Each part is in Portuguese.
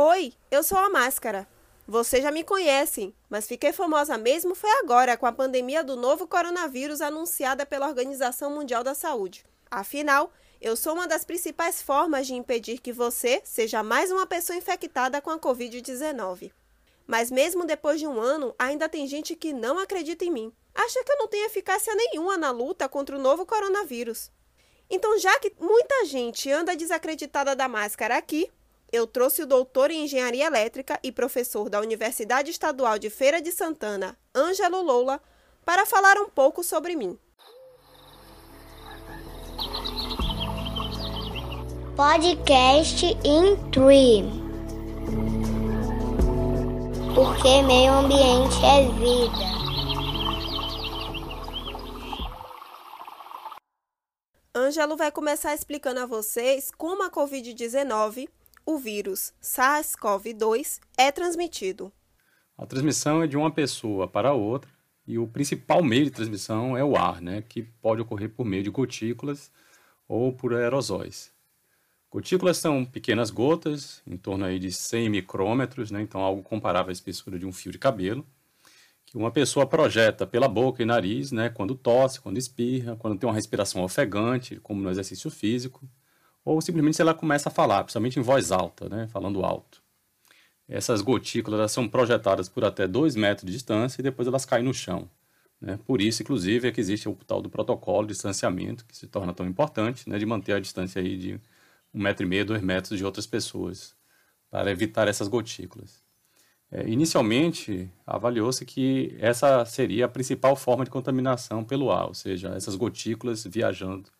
Oi, eu sou a Máscara. Vocês já me conhecem, mas fiquei famosa mesmo foi agora com a pandemia do novo coronavírus anunciada pela Organização Mundial da Saúde. Afinal, eu sou uma das principais formas de impedir que você seja mais uma pessoa infectada com a Covid-19. Mas mesmo depois de um ano, ainda tem gente que não acredita em mim. Acha que eu não tenho eficácia nenhuma na luta contra o novo coronavírus. Então, já que muita gente anda desacreditada da máscara aqui, eu trouxe o doutor em engenharia elétrica e professor da Universidade Estadual de Feira de Santana, Ângelo Loula, para falar um pouco sobre mim. Podcast in Tree porque meio ambiente é vida. Ângelo vai começar explicando a vocês como a Covid-19, o vírus SARS-CoV-2, é transmitido. A transmissão é de uma pessoa para outra e o principal meio de transmissão é o ar, né, que pode ocorrer por meio de gotículas ou por aerosóis. Gotículas são pequenas gotas, em torno aí de 100 micrômetros, né? então algo comparável à espessura de um fio de cabelo, que uma pessoa projeta pela boca e nariz, né? quando tosse, quando espirra, quando tem uma respiração ofegante, como no exercício físico, ou simplesmente se ela começa a falar, principalmente em voz alta, né? falando alto. Essas gotículas são projetadas por até 2 metros de distância e depois elas caem no chão. Né? Por isso, inclusive, é que existe o tal do protocolo de distanciamento, que se torna tão importante, né? de manter a distância aí de um metro e meio, dois metros de outras pessoas, para evitar essas gotículas. É, inicialmente, avaliou-se que essa seria a principal forma de contaminação pelo ar, ou seja, essas gotículas viajando,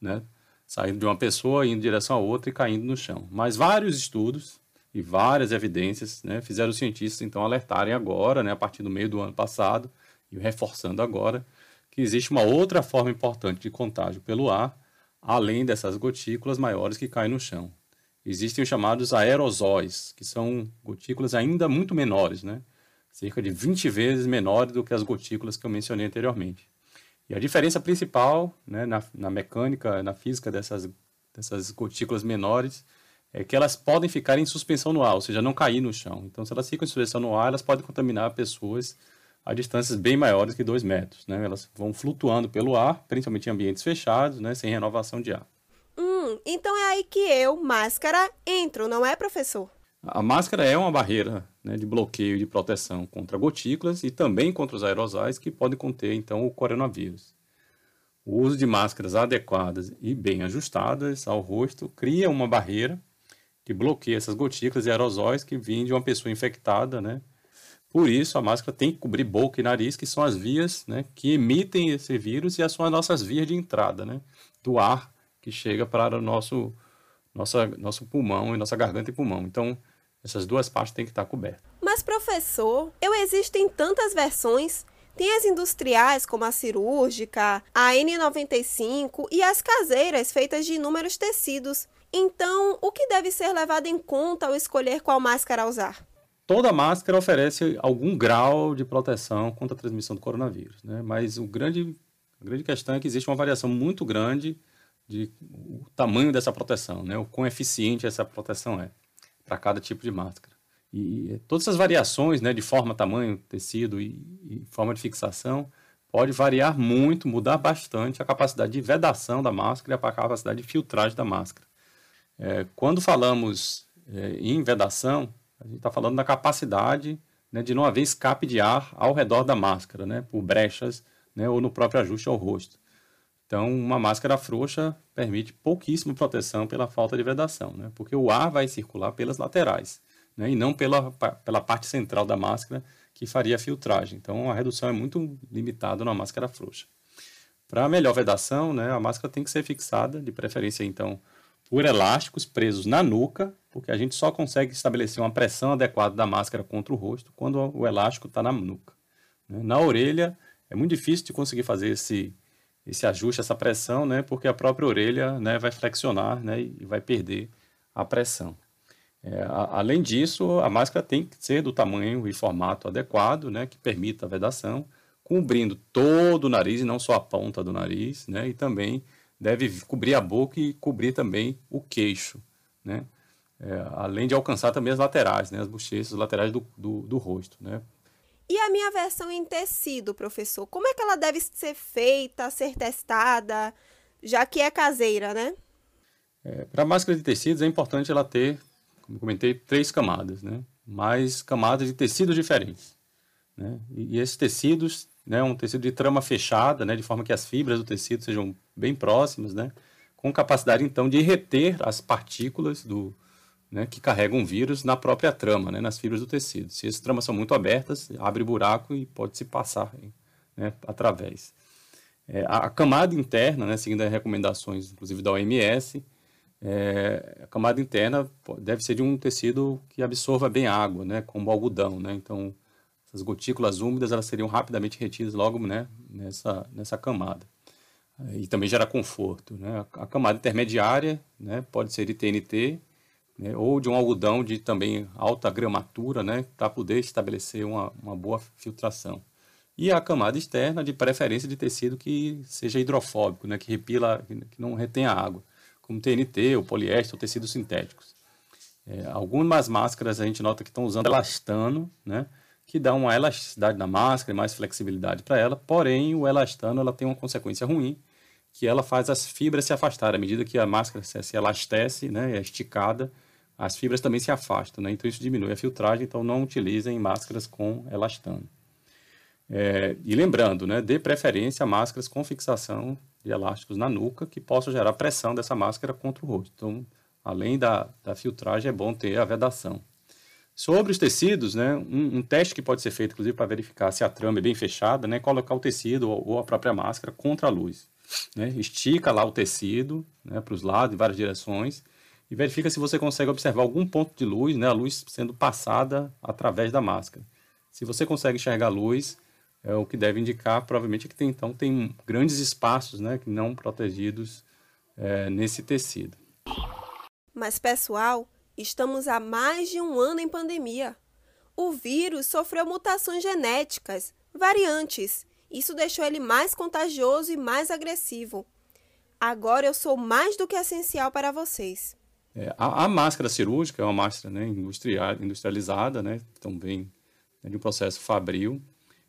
né, saindo de uma pessoa, indo em direção a outra e caindo no chão. Mas vários estudos e várias evidências né, fizeram os cientistas então alertarem agora, né, a partir do meio do ano passado, e reforçando agora, que existe uma outra forma importante de contágio pelo ar, além dessas gotículas maiores que caem no chão. Existem os chamados aerosóis, que são gotículas ainda muito menores, né? cerca de 20 vezes menores do que as gotículas que eu mencionei anteriormente. E a diferença principal né, na, na mecânica, na física dessas, dessas gotículas menores é que elas podem ficar em suspensão no ar, ou seja, não cair no chão. Então, se elas ficam em suspensão no ar, elas podem contaminar pessoas a distâncias bem maiores que 2 metros. Né? Elas vão flutuando pelo ar, principalmente em ambientes fechados, né? sem renovação de ar. Hum, então é aí que eu, máscara, entro, não é, professor? A máscara é uma barreira né, de bloqueio de proteção contra gotículas e também contra os aerosóis que podem conter, então, o coronavírus. O uso de máscaras adequadas e bem ajustadas ao rosto cria uma barreira que bloqueia essas gotículas e aerosóis que vêm de uma pessoa infectada, né, por isso, a máscara tem que cobrir boca e nariz, que são as vias né, que emitem esse vírus e são as nossas vias de entrada né, do ar que chega para o nosso, nossa, nosso pulmão e nossa garganta e pulmão. Então, essas duas partes têm que estar cobertas. Mas, professor, eu existem tantas versões. Tem as industriais, como a cirúrgica, a N95 e as caseiras, feitas de inúmeros tecidos. Então, o que deve ser levado em conta ao escolher qual máscara usar? toda máscara oferece algum grau de proteção contra a transmissão do coronavírus, né? Mas o grande, a grande questão é que existe uma variação muito grande de o tamanho dessa proteção, né? O quão eficiente essa proteção é para cada tipo de máscara. E todas essas variações, né, de forma, tamanho, tecido e, e forma de fixação, pode variar muito, mudar bastante a capacidade de vedação da máscara e a capacidade de filtragem da máscara. É, quando falamos é, em vedação, a gente está falando da capacidade né, de não haver escape de ar ao redor da máscara, né, por brechas né, ou no próprio ajuste ao rosto. Então, uma máscara frouxa permite pouquíssima proteção pela falta de vedação, né, porque o ar vai circular pelas laterais né, e não pela, pela parte central da máscara que faria a filtragem. Então, a redução é muito limitada na máscara frouxa. Para melhor vedação, né, a máscara tem que ser fixada, de preferência, então, por elásticos presos na nuca, porque a gente só consegue estabelecer uma pressão adequada da máscara contra o rosto quando o elástico está na nuca. Né? Na orelha, é muito difícil de conseguir fazer esse, esse ajuste, essa pressão, né? porque a própria orelha né, vai flexionar né, e vai perder a pressão. É, a, além disso, a máscara tem que ser do tamanho e formato adequado, né, que permita a vedação, cobrindo todo o nariz e não só a ponta do nariz, né, e também deve cobrir a boca e cobrir também o queixo, né? é, além de alcançar também as laterais, né, as bochechas laterais do, do, do rosto. Né. E a minha versão em tecido, professor? Como é que ela deve ser feita, ser testada, já que é caseira, né? É, Para máscara de tecidos é importante ela ter, como comentei, três camadas, né? Mais camadas de tecidos diferentes. Né? E, e esses tecidos, né, um tecido de trama fechada, né, de forma que as fibras do tecido sejam bem próximas, né, com capacidade então de reter as partículas do, né, que carregam vírus na própria trama, né, nas fibras do tecido. Se as tramas são muito abertas, abre buraco e pode se passar né, através. É, a camada interna, né, seguindo as recomendações, inclusive da OMS, é, a camada interna deve ser de um tecido que absorva bem água, né, como algodão. Né, então, essas gotículas úmidas elas seriam rapidamente retidas logo nessa, nessa camada. E também gera conforto. Né? A camada intermediária né, pode ser de TNT né, ou de um algodão de também alta gramatura né, para poder estabelecer uma, uma boa filtração. E a camada externa, de preferência de tecido que seja hidrofóbico, né, que repila, que não retenha água, como TNT, o poliéster, ou tecidos sintéticos. É, algumas máscaras a gente nota que estão usando elastano, né, que dá uma elasticidade na máscara e mais flexibilidade para ela, porém o elastano ela tem uma consequência ruim, que ela faz as fibras se afastarem. À medida que a máscara se, se elastece, né, é esticada, as fibras também se afastam, né, então isso diminui a filtragem, então não utilizem máscaras com elastano. É, e lembrando, né, dê preferência máscaras com fixação de elásticos na nuca, que possam gerar pressão dessa máscara contra o rosto. Então, além da, da filtragem, é bom ter a vedação. Sobre os tecidos, né, um, um, teste que pode ser feito, inclusive, para verificar se a trama é bem fechada, né, colocar o tecido ou, ou a própria máscara contra a luz. Né, estica lá o tecido né, para os lados, em várias direções, e verifica se você consegue observar algum ponto de luz, né, a luz sendo passada através da máscara. Se você consegue enxergar a luz, é o que deve indicar, provavelmente, que tem, então tem grandes espaços né, que não protegidos é, nesse tecido. Mas, pessoal, Estamos há mais de um ano em pandemia. O vírus sofreu mutações genéticas, variantes. Isso deixou ele mais contagioso e mais agressivo. Agora eu sou mais do que essencial para vocês. É, a, a, máscara cirúrgica é uma máscara né, industrial, industrializada, né, também né, de um processo fabril.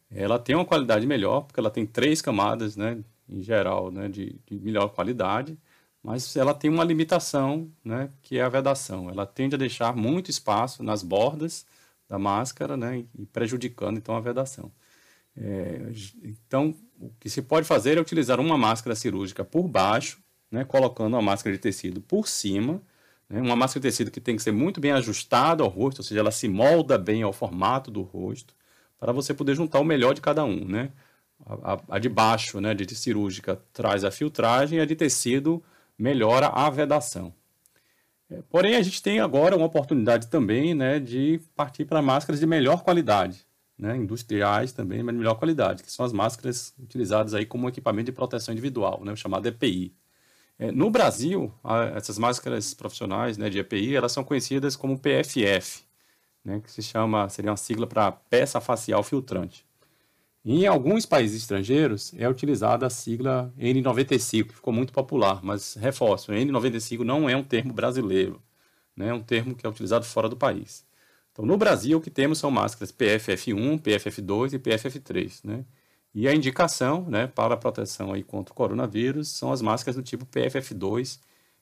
Ela tem uma qualidade melhor, porque ela tem três camadas, né, em geral, né, de, de melhor qualidade mas ela tem uma limitação, né, que é a vedação. Ela tende a deixar muito espaço nas bordas da máscara, né, e prejudicando então a vedação. É, então, o que se pode fazer é utilizar uma máscara cirúrgica por baixo, né, colocando a máscara de tecido por cima, uma máscara de tecido que tem que ser muito bem ajustada ao rosto, ou seja, ela se molda bem ao formato do rosto, para você poder juntar o melhor de cada um, né? A, a, a de baixo, né, de cirúrgica, traz a filtragem, a de tecido melhora a vedação. É, porém, a gente tem agora uma oportunidade também né, de partir para máscaras de melhor qualidade, né, industriais também, mas de melhor qualidade, que são as máscaras utilizadas aí como equipamento de proteção individual, né, o chamado EPI. É, no Brasil, essas máscaras profissionais né, de EPI, elas são conhecidas como PFF, né, que se chama, seria uma sigla para peça facial filtrante. Em alguns países estrangeiros é utilizada a sigla N95, que ficou muito popular, mas reforço, N95 não é um termo brasileiro, né? é um termo que é utilizado fora do país. Então, no Brasil, o que temos são máscaras PFF1, PFF2 e PFF3. Né? E a indicação né, para a proteção aí contra o coronavírus são as máscaras do tipo PFF2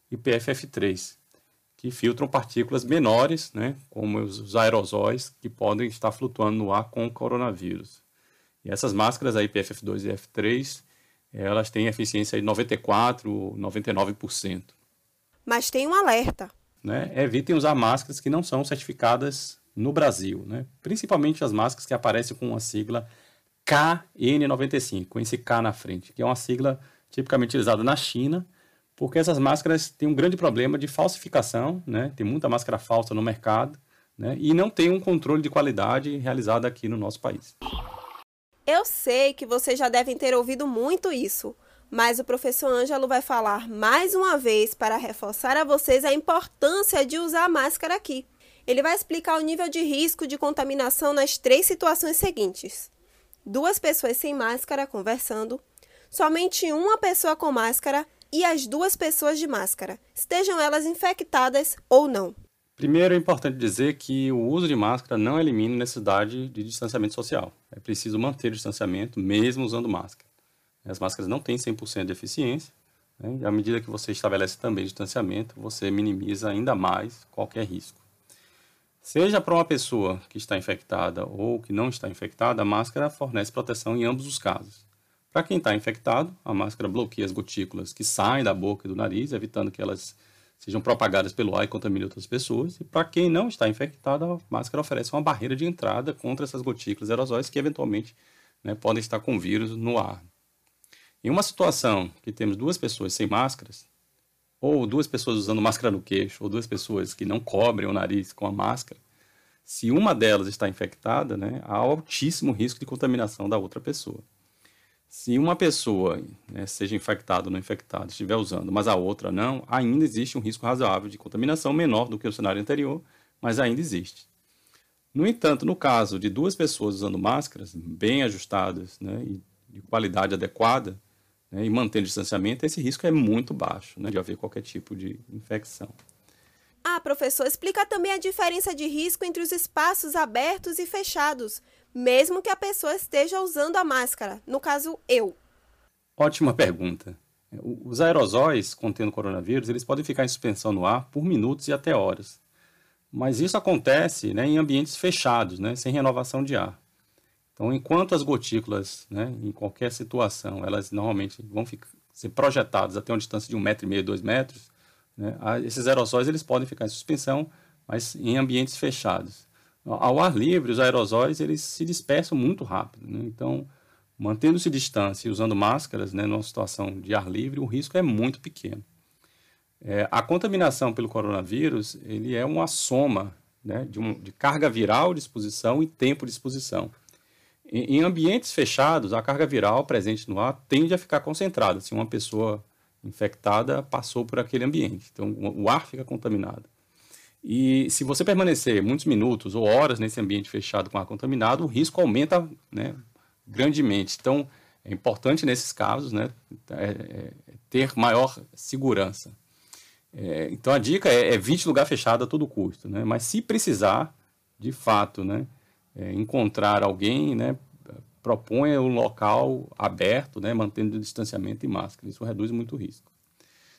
e PFF3, que filtram partículas menores, né, como os aerosóis, que podem estar flutuando no ar com o coronavírus. E essas máscaras aí, PFF2 e F3, elas têm eficiência de 94%, 99%. Mas tem um alerta. Né? Evitem usar máscaras que não são certificadas no Brasil, né? principalmente as máscaras que aparecem com a sigla KN95, com esse K na frente, que é uma sigla tipicamente utilizada na China, porque essas máscaras têm um grande problema de falsificação, né? tem muita máscara falsa no mercado, né? e não tem um controle de qualidade realizado aqui no nosso país. Eu sei que vocês já devem ter ouvido muito isso, mas o professor Ângelo vai falar mais uma vez para reforçar a vocês a importância de usar a máscara aqui. Ele vai explicar o nível de risco de contaminação nas três situações seguintes: duas pessoas sem máscara conversando, somente uma pessoa com máscara e as duas pessoas de máscara, estejam elas infectadas ou não. Primeiro, é importante dizer que o uso de máscara não elimina a necessidade de distanciamento social. É preciso manter o distanciamento, mesmo usando máscara. As máscaras não têm 100% de eficiência, né? e à medida que você estabelece também distanciamento, você minimiza ainda mais qualquer risco. Seja para uma pessoa que está infectada ou que não está infectada, a máscara fornece proteção em ambos os casos. Para quem está infectado, a máscara bloqueia as gotículas que saem da boca e do nariz, evitando que elas sejam propagadas pelo ar e contaminem outras pessoas. E para quem não está infectado, a máscara oferece uma barreira de entrada contra essas gotículas aerosóis que eventualmente né, podem estar com vírus no ar. Em uma situação que temos duas pessoas sem máscaras, ou duas pessoas usando máscara no queixo, ou duas pessoas que não cobrem o nariz com a máscara, se uma delas está infectada, né, há altíssimo risco de contaminação da outra pessoa. Se uma pessoa, né, seja infectada ou não infectada, estiver usando, mas a outra não, ainda existe um risco razoável de contaminação menor do que o cenário anterior, mas ainda existe. No entanto, no caso de duas pessoas usando máscaras bem ajustadas né, e de qualidade adequada né, e mantendo distanciamento, esse risco é muito baixo né, de haver qualquer tipo de infecção. Ah, professor, explica também a diferença de risco entre os espaços abertos e fechados, mesmo que a pessoa esteja usando a máscara, no caso eu. Ótima pergunta. Os aerosóis contendo coronavírus, eles podem ficar em suspensão no ar por minutos e até horas. Mas isso acontece né, em ambientes fechados, né, sem renovação de ar. Então, enquanto as gotículas, né, em qualquer situação, elas normalmente vão ficar, ser projetadas até uma distância de um metro e meio, dois metros, né? Esses aerossóis eles podem ficar em suspensão, mas em ambientes fechados. Ao ar livre, os aerossóis eles se dispersam muito rápido. Né? Então, mantendo-se distância e usando máscaras, né, numa situação de ar livre, o risco é muito pequeno. É, a contaminação pelo coronavírus ele é uma soma né, de, um, de, carga viral de exposição e tempo de exposição. Em, ambientes fechados, a carga viral presente no ar tende a ficar concentrada. Se uma pessoa infectada passou por aquele ambiente. Então, o ar fica contaminado. E se você permanecer muitos minutos ou horas nesse ambiente fechado com ar contaminado, o risco aumenta né, grandemente. Então, é importante nesses casos né, é, é, ter maior segurança. É, então, a dica é evite lugar fechado a todo custo. Né? Mas se precisar, de fato, né, é, encontrar alguém, né, proponha um local aberto, né, mantendo o distanciamento e máscara. Isso reduz muito o risco.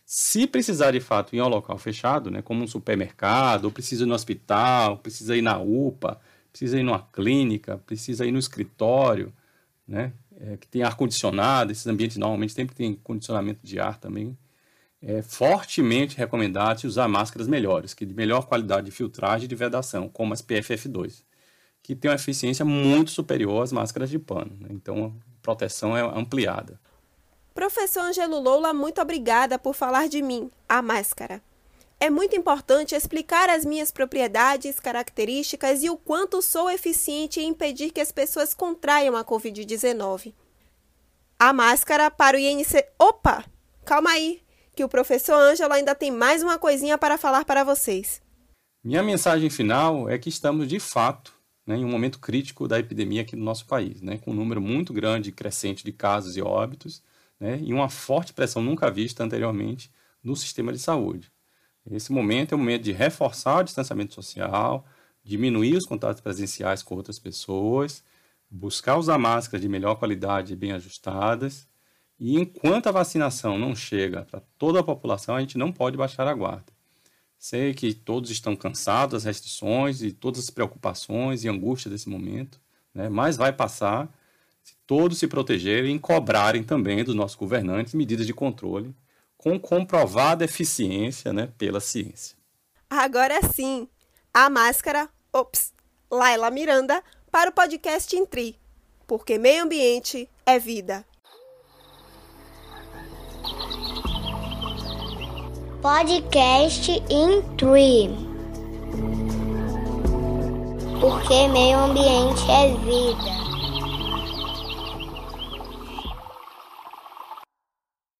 Se precisar de fato ir a um local fechado, né, como um supermercado, ou precisa ir no hospital, precisa ir na UPA, precisa ir numa clínica, precisa ir no escritório, né, é, que tem ar condicionado, esses ambientes normalmente sempre tem condicionamento de ar também. É fortemente recomendado usar máscaras melhores, que de melhor qualidade de filtragem e de vedação, como as PFF2 que tem uma eficiência muito superior às máscaras de pano. Né? Então, a proteção é ampliada. Professor Angelo Loula, muito obrigada por falar de mim, a máscara. É muito importante explicar as minhas propriedades, características e o quanto sou eficiente em impedir que as pessoas contraiam a Covid-19. A máscara para o INC. Opa! Calma aí, que o professor Ângelo ainda tem mais uma coisinha para falar para vocês. Minha mensagem final é que estamos de fato né, em um momento crítico da epidemia aqui no nosso país, né, com um número muito grande e crescente de casos e óbitos, né, e uma forte pressão nunca vista anteriormente no sistema de saúde. Esse momento é um momento de reforçar o distanciamento social, diminuir os contatos presenciais com outras pessoas, buscar usar máscaras de melhor qualidade e bem ajustadas, e enquanto a vacinação não chega para toda a população, a gente não pode baixar a guarda. Sei que todos estão cansados das restrições e todas as preocupações e angústia desse momento, né? mas vai passar se todos se protegerem e cobrarem também dos nossos governantes medidas de controle com comprovada eficiência né, pela ciência. Agora sim, a máscara, ops, Laila Miranda, para o podcast Intri, porque meio ambiente é vida. Podcast in Tree. Porque meio ambiente é vida.